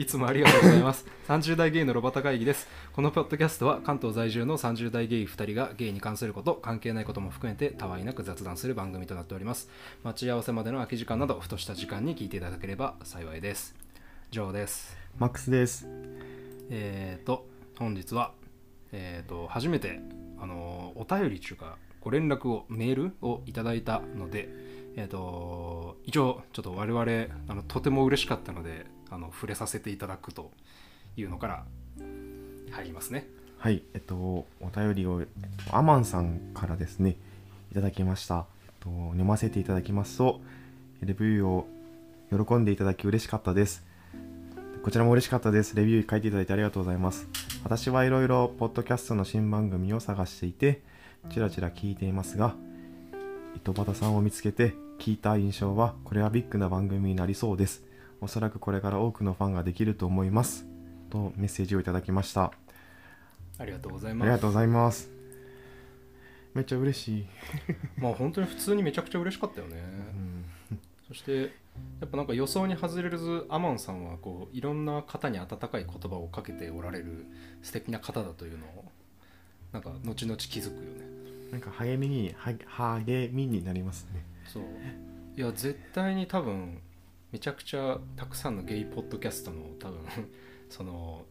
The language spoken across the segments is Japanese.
いつもありがとうございます。30代ゲイのロバタ会議です。このポッドキャストは関東在住の30代ゲイ2人がゲイに関すること、関係ないことも含めてたわいなく雑談する番組となっております。待ち合わせまでの空き時間など、ふとした時間に聞いていただければ幸いです。ジョーです。マックスです。えーと、本日は、えーと、初めて、あのお便り中か、ご連絡を、メールをいただいたので、えーと、一応、ちょっと我々、あのとても嬉しかったので、あの触れさせていただくというのから入りますね。はい、えっと、お便りを、えっと、アマンさんからですね、いただきました。えっと、読ませていただきますと、レビューを喜んでいただき嬉しかったです。こちらも嬉しかったです。レビュー書いていただいてありがとうございます。私はいろいろポッドキャストの新番組を探していて、ちらちら聞いていますが、糸端さんを見つけて聞いた印象は、これはビッグな番組になりそうです。おそらくこれから多くのファンができると思います。とメッセージをいただきました。ありがとうございあます。りがとうございます。めっちゃ嬉しい。まあ本当に普通にめちゃくちゃ嬉しかったよね。そしてやっぱなんか予想に外れずアマンさんはこういろんな方に温かい言葉をかけておられる素敵な方だというのをなんか後々気づくよね。なんか励みに、は励みになりますね。そういや絶対に多分めちゃくちゃたくさんのゲイポッドキャストの多分 その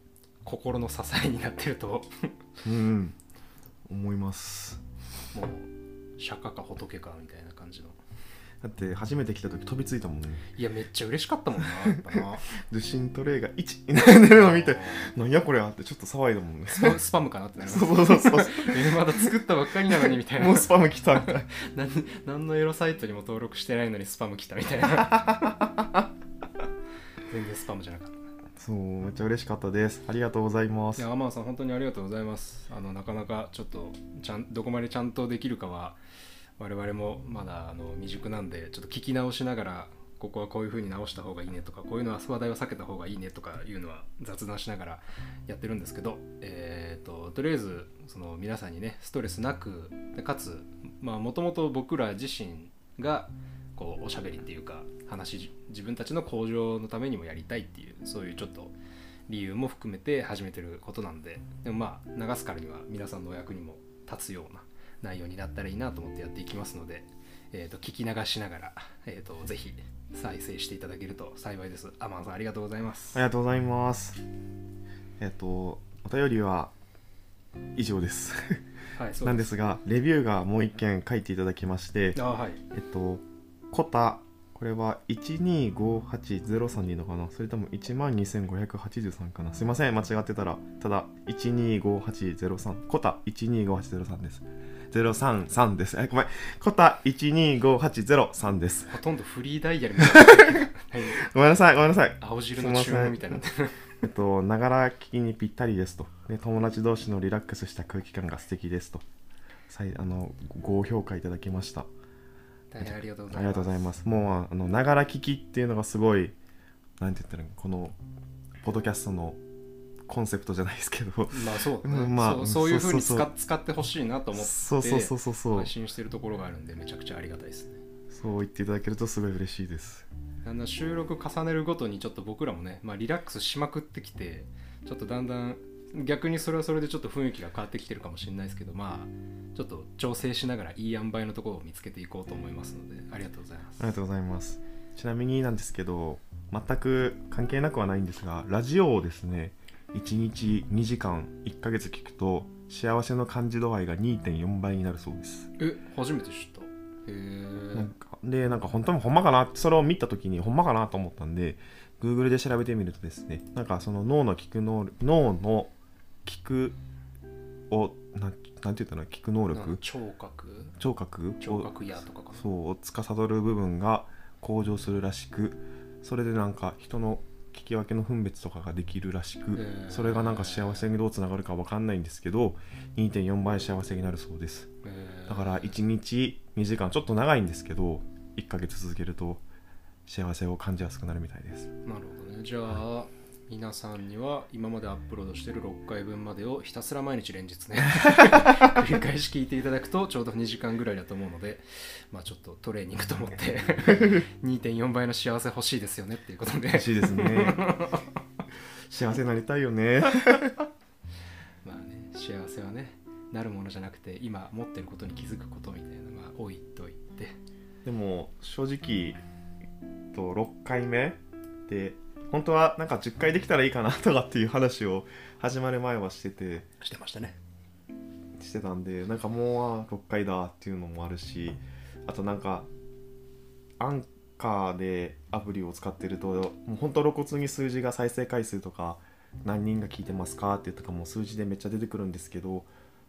心の支えになってるとうん。思います。もう釈迦か仏かみたいなだって初めて来た時飛びついたもんね。いやめっちゃ嬉しかったもんなやっぱな受信トレイが1になってるのを見て、なんやこれはってちょっと騒いだもんね。スパスパムかなってなります そうそうそうそう。えまだ作ったばっかりなのにみたいなもうスパム来たみたいな。何何のエロサイトにも登録してないのにスパム来たみたいな 全然スパムじゃなかったそう、めっちゃ嬉しかったです。ありがとうございます。いやアマンさん本当にありがとうございますあのなかなかちょっとちゃんどこまでちゃんとできるかは我々もまだあの未熟なんでちょっと聞き直しながらここはこういう風に直した方がいいねとかこういうのは話題を避けた方がいいねとかいうのは雑談しながらやってるんですけど、えー、ととりあえずその皆さんにねストレスなくかつもともと僕ら自身がこうおしゃべりっていうか話自分たちの向上のためにもやりたいっていうそういうちょっと理由も含めて始めてることなんででもまあ流すからには皆さんのお役にも立つような内容になったらいいなと思ってやっていきますので、えー、と聞き流しながら、えー、とぜひ再生していただけると幸いですアマンさんありがとうございますありがとうございます。えっと、お便りは以上です。はいそうなんですが、レビューがもう一件書いていただきまして、あはいえっと、コタ、これは125803でいいのかな？それとも12583かな？すいません、間違ってたら。ただ、125803。コタ125803です。033です。え、ごめん。コタ125803です。ほとんどフリーダイヤルみたいな、は いごめんなさい、ごめんなさい。青汁の注文みたいになえっと、ながら聞きにぴったりですと。で友達同士のリラックスした空気感が素敵ですと。さいあのご評価いただきました。大変ありがとうございますありがとうございます。もう、あの、ながら聞きっていうのがすごい、なんて言ったらこの、ポッドキャストのコンセプトじゃないですけど、まあそうだね、う んまあそうそういうふうに使使ってほしいなと思ってそうそうそうそう。そう配、信してるところがあるんでめちゃくちゃありがたいですね。そう言っていただけるとすごい嬉しいです。だんだん収録重ねるごとにちょっと僕らもね、まあ、リラックスしまくってきてちょっとだんだん逆にそれはそれでちょっと雰囲気が変わってきてるかもしれないですけどまあちょっと調整しながらいい塩梅のところを見つけていこうと思いますのでありがとうございます。ありがとうございます。ちなみになんですけど、全く関係なくはないんですが、ラジオをですね、1日2時間1ヶ月聞くと、幸せの感じ度合いが2.4倍になるそうです。え初めて知った。へえなんかで、なんか本当にほんまかなそれを見た時にほんまかなと思ったんで、Google で調べてみるとですね、なんかその脳の聞く能力、脳の聞くを、なんなんて言ったの？聞く能力？聴覚？聴覚を聴覚やとかかな。そうを司る部分が向上するらしくそれでなんか人の聞き分けの分別とかができるらしく、それがなんか幸せにどうつながるかわかんないんですけど2.4倍幸せになるそうです。だから1日2時間ちょっと長いんですけど1ヶ月続けると幸せを感じやすくなるみたいです。なるほどね。じゃあ、皆さんには今までアップロードしてる6回分までをひたすら毎日連日ね 繰り返し聞いていただくとちょうど2時間ぐらいだと思うのでまあちょっとトレーニングと思って 2.4倍の幸せ欲しいですよねっていうことで。嬉しいですね。幸せになりたいよね。まあね幸せはねなるものじゃなくて今持ってることに気づくことみたいなまあ置いといて。でも正直と6回目で本当はなんか10回できたらいいかなとかっていう話を始まる前はしてて。してましたね。してたんでなんかもう6回だっていうのもあるしあとなんかアンカーでアプリを使ってるともう本当露骨に数字が再生回数とか何人が聞いてますかってとかもう数字でめっちゃ出てくるんですけど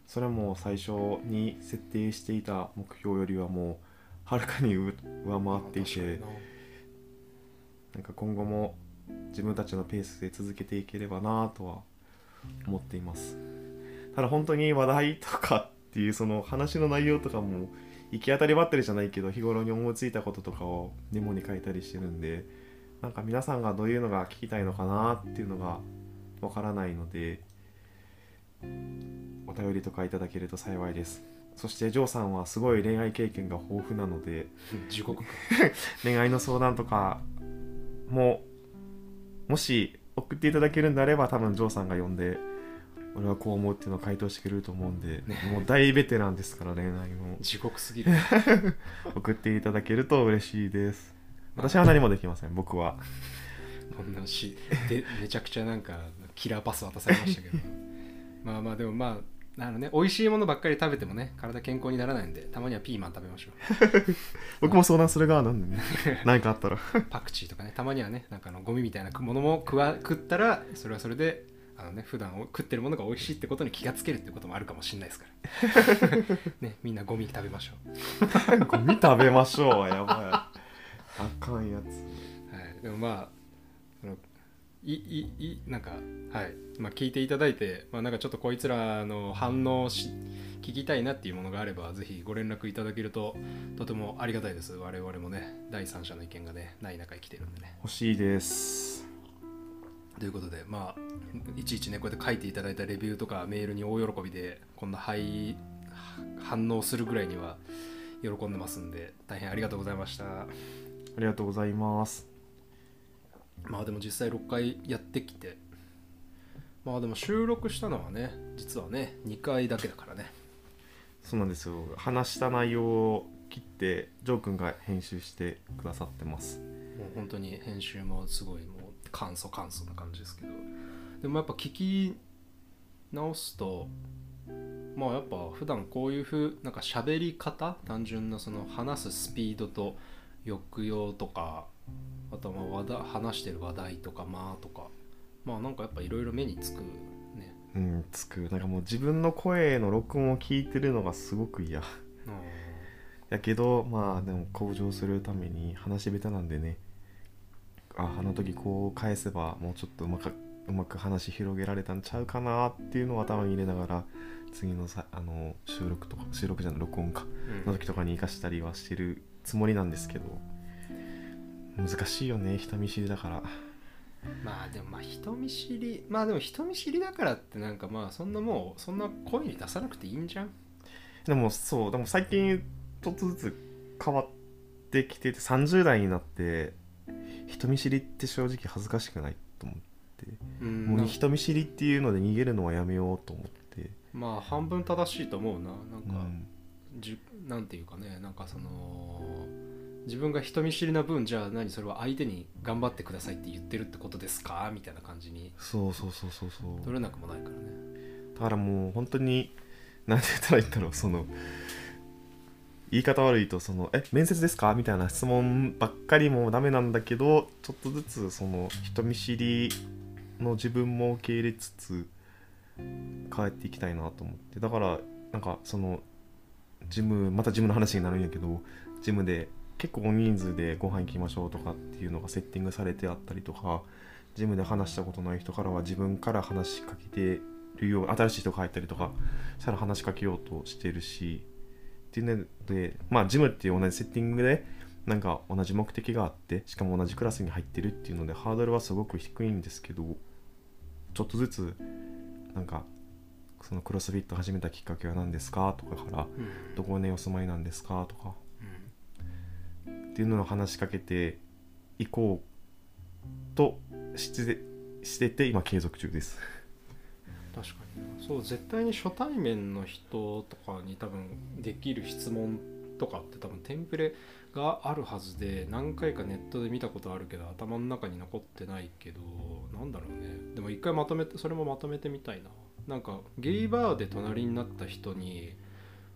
それも最初に設定していた目標よりはもうはるかに上回っていてなんか今後も自分たちのペースで続けていければなとは思っています。ただ本当に話題とかっていうその話の内容とかも行き当たりばったりじゃないけど日頃に思いついたこととかをメモに書いたりしてるんでなんか皆さんがどういうのが聞きたいのかなっていうのがわからないのでお便りとかいただけると幸いです。そしてジョーさんはすごい恋愛経験が豊富なので地獄か恋愛の相談とかももし送っていただけるんであれば多分ジョーさんが呼んで俺はこう思うっていうのを回答してくれると思うんで、ね。もう大ベテランですから恋愛の。地獄すぎる。送っていただけると嬉しいです。私は何もできません僕は。こんなしでめちゃくちゃなんかキラーパス渡されましたけど。まあまあでもまああのね。美味しいものばっかり食べてもね体健康にならないんでたまにはピーマン食べましょ 僕も相談する側なんでね。何かあったら。うパクチーとかね。たまにはねなんかあのゴミみたいなものも食わ食ったらそれはそれであのね普段食ってるものが美味しいってことに気がつけるってこともあるかもしれないですから。ねみんなゴミ食べましょう。ゴミ食べましょうやばい。あかんやつ。はい、でもまあいいいなんかはい、まあ、聞いていただいて、まあ、なんかちょっとこいつらの反応し聞きたいなっていうものがあればぜひご連絡いただけるととてもありがたいです。我々もね第三者の意見がねない中生きてるんでね。欲しいです。ということでまあいちいちねこうやって書いていただいたレビューとかメールに大喜びでこんなはい反応するぐらいには喜んでますんで大変ありがとうございました。ありがとうございますまあでも実際6回やってきてまあでも収録したのはね実はね2回だけだからね。そうなんですよ。話した内容を切ってジョー君が編集してくださってます。もう本当に編集もすごいもう簡素簡素な感じですけど。でもやっぱ聞き直すとまあやっぱ普段こういうふうなんか喋り方単純なその話すスピードと抑揚とかあとはまあ話題話してる話題とかまあとか。まあなんかやっぱいろいろ目につくね。うんつく。なんかもう自分の声の録音を聞いてるのがすごく嫌。やけどまあでも向上するために話し下手なんでね。ああの時こう返せばもうちょっとうまくうまく話広げられたんちゃうかなっていうのを頭に入れながら次のさあの収録とか収録じゃない録音か。うん。の時とかに生かしたりはしてるつもりなんですけど難しいよね人見知りだから。まあでもまあ人見知りまあでも人見知りだからってなんかまあそんなもうそんな声に出さなくていいんじゃん？でもそうでも最近ちょっとずつ変わってきてて30代になって人見知りって正直恥ずかしくないと思って。うんもう人見知りっていうので逃げるのはやめようと思って、まあ半分正しいと思うな。なんか、うん、じなんていうかねなんかその自分が人見知りな分じゃあ何それは相手に頑張ってくださいって言ってるってことですか？みたいな感じに。そうそうそうそうそう。取れなくもないからね。だからもう本当に何て言ったらいいんだろうその言い方悪いとその「え面接ですか?」みたいな質問ばっかりもダメなんだけどちょっとずつその人見知りの自分も受け入れつつ変えていきたいなと思って。だからなんかそのジムまたジムの話になるんやけどジムで結構大人数でご飯行きましょうとかっていうのがセッティングされてあったりとかジムで話したことない人からは自分から話しかけてるよう新しい人が入ったりとかしたら話しかけようとしてるしっていうのでまあジムっていう同じセッティングでなんか同じ目的があってしかも同じクラスに入ってるっていうのでハードルはすごく低いんですけどちょっとずつなんかそのクロスフィット始めたきっかけは何ですかとかからうん。どこにお住まいなんですかとかうんっていうのを話しかけていこうとしてしてて今継続中です。確かに。そう絶対に初対面の人とかに多分できる質問とかって多分テンプレがあるはずで何回かネットで見たことあるけど頭の中に残ってないけどなんだろうね。でも一回まとめてそれもまとめてみたいな。なんかゲイバーで隣になった人に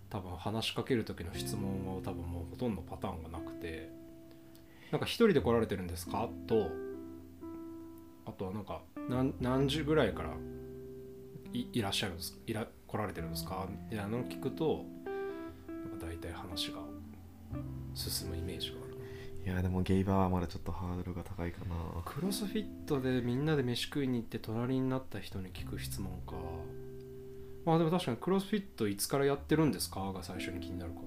多分話しかける時の質問は多分もうほとんどパターンがなくてなんか一人で来られてるんですか？とあとはなんか何何時ぐらいからいいらっしゃるんですいら来られてるんですか？みたいなのを聞くとなんか大体話が進むイメージがある。いやでもゲイバーはまだちょっとハードルが高いかな。クロスフィットでみんなで飯食いに行って隣になった人に聞く質問かまあでも確かにクロスフィットいつからやってるんですか？が最初に気になるかな。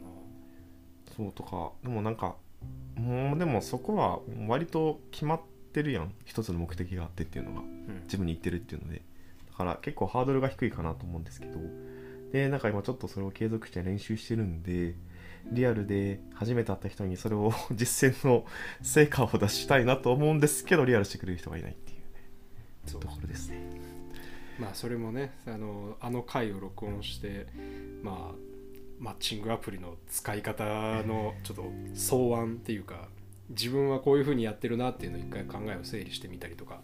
そうとかでもなんかもうでもそこは割と決まってるやん。一つの目的があってっていうのが。うん。自分に言ってるっていうので。だから結構ハードルが低いかなと思うんですけど。でなんか今ちょっとそれを継続して練習してるんでリアルで初めて会った人にそれを 実践の成果を出したいなと思うんですけどリアルしてくれる人がいないっていうね。ところですねまあそれもねあのあの回を録音してまあマッチングアプリの使い方のちょっと草案っていうか自分はこういうふうにやってるなっていうのを一回考えを整理してみたりとか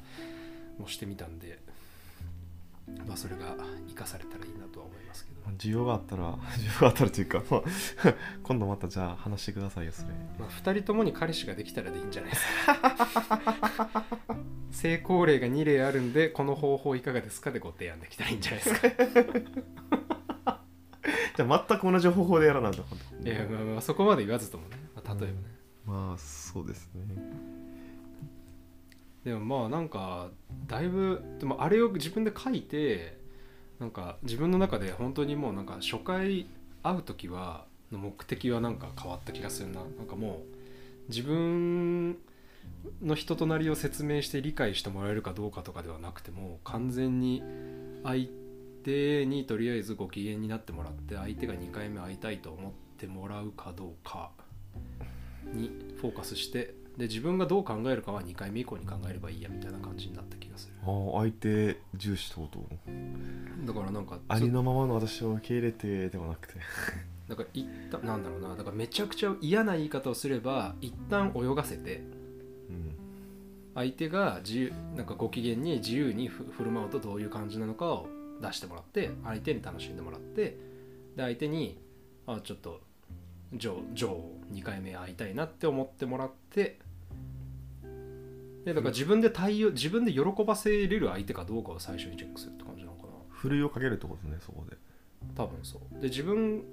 もしてみたんでまあそれが生かされたらいいなとは思いますけど、需要があったら 需要があったらというか、まあ 今度またじゃあ話してくださいよそれ。まあ、2人ともに彼氏ができたらでいいんじゃないですか 成功例が2例あるんでこの方法いかがですかでご提案できたらいいんじゃないですか。じゃあ全く同じ方法でやらないと。いやまあまあそこまで言わずともね、まあ、例えばね、まあそうですね。でもまあなんかだいぶでもあれを自分で書いてなんか自分の中で本当にもうなんか初回会う時はの目的はなんか変わった気がするな。なんかもう自分の人となりを説明して理解してもらえるかどうかとかではなくても完全に相手にとりあえずご機嫌になってもらって相手が2回目会いたいと思ってもらうかどうかにフォーカスしてで自分がどう考えるかは2回目以降に考えればいいやみたいな感じになった気がする。ああ相手重視ってこと？だからなんかありのままの私を受け入れてではなくて。だから一旦なんだろうな。だからめちゃくちゃ嫌な言い方をすれば一旦泳がせてうん相手が自由なんかご機嫌に自由にふ振る舞うとどういう感じなのかを出してもらって相手に楽しんでもらってで相手にあちょっとジョージョーを2回目会いたいなって思ってもらってでだから自分で対応自分で喜ばせれる相手かどうかを最初にチェックするって感じなのかな。ふるいをかけるってことねそこで。多分そう。で自分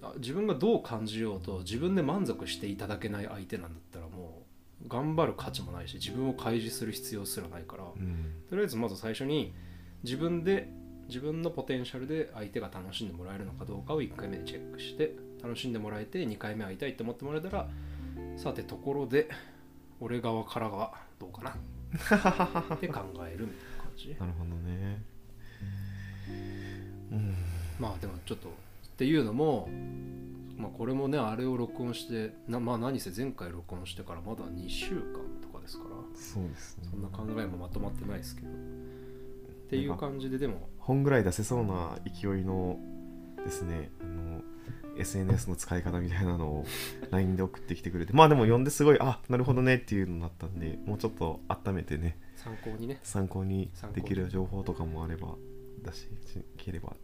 あ自分がどう感じようと自分で満足していただけない相手なんだったらもう頑張る価値もないし自分を開示する必要すらないから、うん。とりあえずまず最初に自分で自分のポテンシャルで相手が楽しんでもらえるのかどうかを1回目でチェックして楽しんでもらえて2回目会いたいって思ってもらえたらさてところで俺側からがどうかな。って考えるみたいな感じ。なるほどね。うん。まあでもちょっとっていうのも、まあ、これもねあれを録音してなまあ何せ前回録音してからまだ2週間とかですから。そうですね。そんな考えもまとまってないですけど。っていう感じででも。本ぐらい出せそうな勢いのですねあの SNS の使い方みたいなのを LINE で送ってきてくれて。まあでも読んですごいあなるほどねっていうのになったんでもうちょっと温めてね。参考にね。参考にできる情報とかもあれば出していければ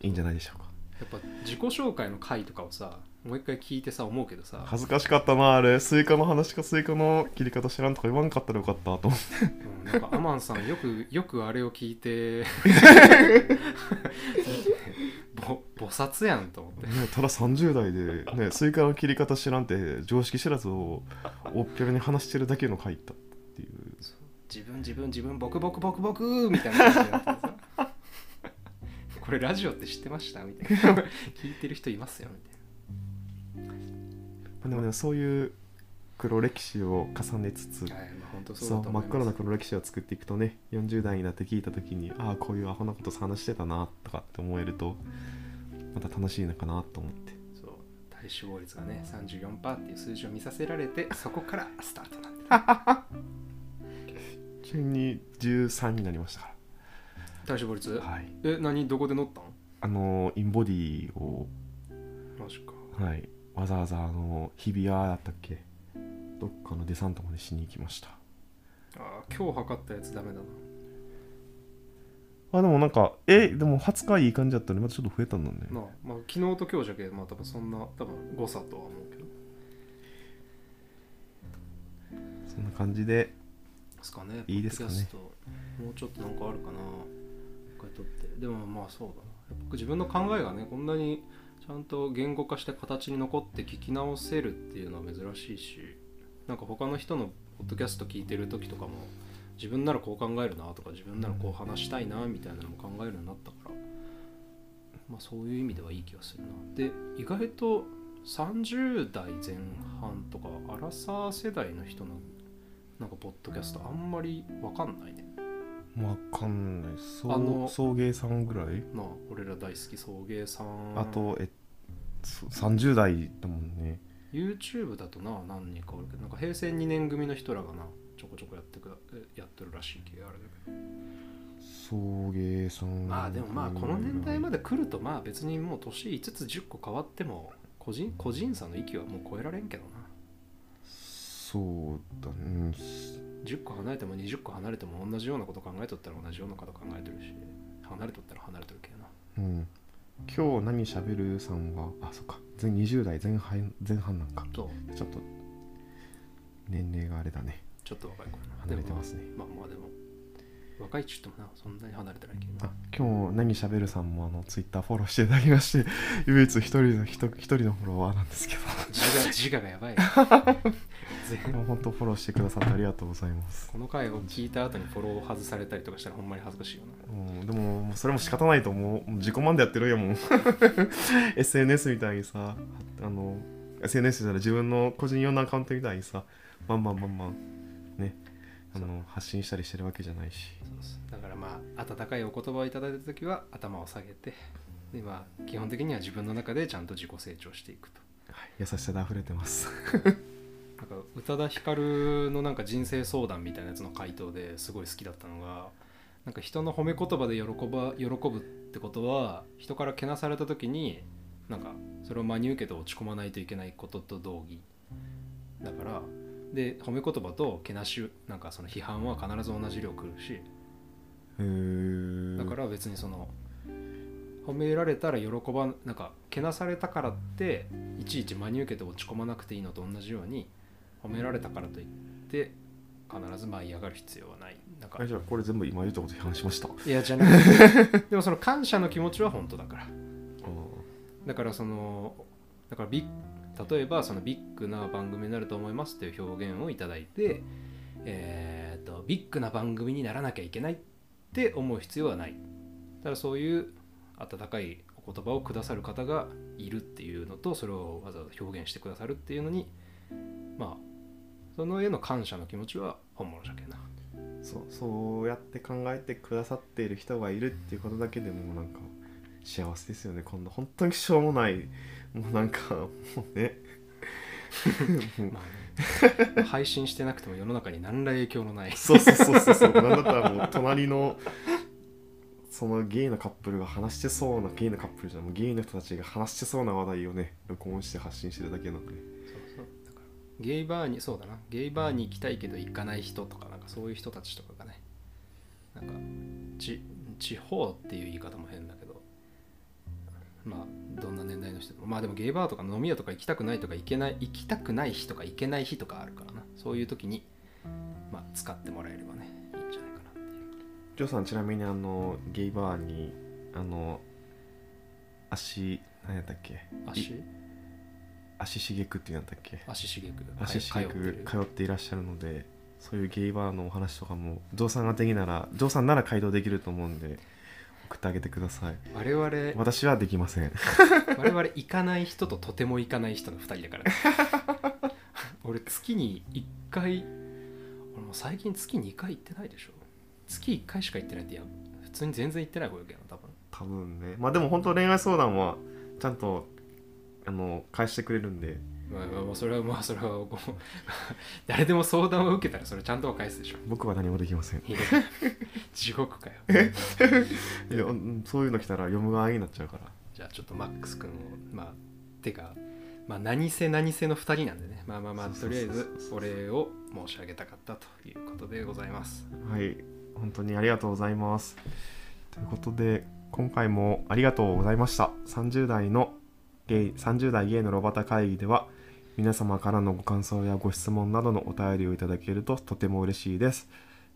いいんじゃないでしょうかやっぱ自己紹介の回とかをさもう一回聞いてさ思うけどさ、恥ずかしかったなあれ。スイカの話かスイカの切り方知らんとか言わんかったらよかったと思ってうん、なんかアマンさんよくよくあれを聞いて ぼ菩薩やんと思って。ね、ただ30代で、ね、スイカの切り方知らんって常識知らずをおおっぴらに話してるだけの回だったっていう。自分自分自分ボクボクボクボクみたいな感じになってさこれラジオって知ってました？みたいな。聞いてる人いますよ？みたいまあでもねそういう黒歴史を重ねつつな、はいまあ、本当そう真っ黒な黒歴史を作っていくとね40代になって聞いた時にああこういうアホなこと話してたなとかって思えるとまた楽しいのかなと思って。そう。体脂肪率がね34%っていう数字を見させられて そこからスタートなんでちなみに13になりましたか体脂肪率？らはい。え何？どこで乗ったん？あのインボディをマジか。はい。わざわざあの日比谷だったっけ？どっかのデサントまでしに行きました。あー今日測ったやつダメだな。あでもなんかえでも20日いい感じだったのにまたちょっと増えたんだね。まあ、まあ、昨日と今日じゃけまあ多分そんな多分誤差とは思うけど。そんな感じで。ですかね。いいですかね。もうちょっとなんかあるかな。一回撮ってでもまあそうだな。僕自分の考えがねこんなにちゃんと言語化して形に残って聞き直せるっていうのは珍しいしなんか他の人のポッドキャスト聞いてる時とかも自分ならこう考えるなとか自分ならこう話したいなみたいなのも考えるようになったからまあそういう意味ではいい気がするな。で意外と30代前半とかアラサー世代の人のなんかポッドキャストあんまりわかんないね。わかんない。そうあの送迎さんぐらい？なあ俺ら大好き送迎さん。あとえそ30代だもんね。YouTube だとな何人かおるけどなんか平成2年組の人らがなちょこちょこやってくえやってるらしい気があるけど。送迎さんまあでもまあこの年代まで来るとまあ別にもう年5つ10個変わっても個人個人差の域はもう超えられんけどな。そうだね10個離れても20個離れても同じようなこと考えとったら同じようなこと考えてるし離れとったら離れてるけどな。うん。今日何しゃべるさんはあそっか。全20代前半前半なんか。そう。ちょっと年齢があれだね。ちょっと若い子な。離れてますね。まあまあでも若いっちゅってもなそんなに離れてないけどあ今日何しゃべるさんもあのツイッターフォローしていただきまして唯一一人の一一人のフォロワーなんですけど。自我自我がやばい 本当フォローしてくださってありがとうございます、この回を聞いた後にフォローを外されたりとかしたらほんまに恥ずかしいよな。うん、でもそれも仕方ないと思う。自己満でやってるよもう。SNS みたいにさあの SNS じゃない自分の個人用のアカウントみたいにさバンバンバンバンねあの発信したりしてるわけじゃないし。だからまあ温かいお言葉をいただいた時は頭を下げてでまあ基本的には自分の中でちゃんと自己成長していくと。はい。優しさで溢れてます なんか宇多田ヒカルのなんか人生相談みたいなやつの回答ですごい好きだったのがなんか人の褒め言葉で喜ば喜ぶってことは人からけなされた時になんかそれを真に受けて落ち込まないといけないことと同義。だからで褒め言葉とけなしなんかその批判は必ず同じ量来るし。だから別にその褒められたら喜ばなんかけなされたからっていちいち真に受けて落ち込まなくていいのと同じように褒められたからといって必ず舞い上がる必要はない。なんかあじゃあこれ全部今言ったこと批判しました？いやじゃなくて でもその感謝の気持ちは本当だから。だからそのだからビッ例えばそのビッグな番組になると思いますっていう表現をいただいてえー、とビッグな番組にならなきゃいけないって思う必要はない。ただそういう温かいお言葉をくださる方がいるっていうのとそれをわざわざ表現してくださるっていうのにまあそのへの感謝の気持ちは本物じゃけんな。そうそうやって考えてくださっている人がいるっていうことだけでもなんか幸せですよね。今度本当にしょうもないもうなんかもうね。まあね。配信してなくても世の中に何ら影響のない。そうそうそうそうそう。なんだったらもう隣のそのゲイのカップルが話してそうなゲイのカップルじゃないもうゲイの人たちが話してそうな話題をね録音して発信してるだけなんでそうそうゲイバーにそうだな。ゲイバーに行きたいけど行かない人とかなんかそういう人たちとかがね。なんかち地方っていう言い方も変だけど。まあどんな年代の人でも。まあでもゲイバーとか飲み屋とか行きたくないとか行けない行きたくない日とか行けない日とかあるからな。そういう時にまあ使ってもらえればねいいんじゃないかなっていう。ジョーさんちなみにあのゲイバーにあの足何やったっけ？足？い足しげくって言うんだっけ？足しげく。足しげく通っていらっしゃるのでそういうゲイバーのお話とかもジョーさんが的ならジョーさんなら回答できると思うんで送ってあげてください。我々私はできません。我々行かない人ととても行かない人の2人だから、ね、俺月に1回俺もう最近月2回行ってないでしょ。月1回しか行ってないっていや普通に全然行ってない方やけど多分。多分ね。まあでも本当恋愛相談はちゃんとあの返してくれるんで。まあ、まあそれはまあそれはこう誰でも相談を受けたらそれちゃんとは返すでしょ。僕は何もできません。いや地獄かよ。いやうんそういうの来たら読む側になっちゃうから。じゃあちょっとマックス君をまあてかまあ何せ何せの2人なんでね。まあまあまあとりあえずお礼を申し上げたかったということでございます。はい。本当にありがとうございます。ということで今回もありがとうございました。30代のゲイ30代ゲイのロバタ会議では皆様からのご感想やご質問などのお便りをいただけるととても嬉しいです。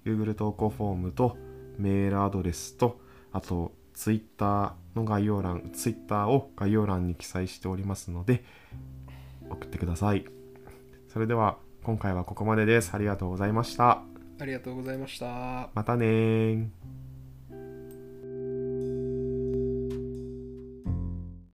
Google 投稿フォームとメールアドレスとあと Twitter の概要欄 Twitter を概要欄に記載しておりますので送ってください。それでは今回はここまでです。ありがとうございました。ありがとうございました。またねー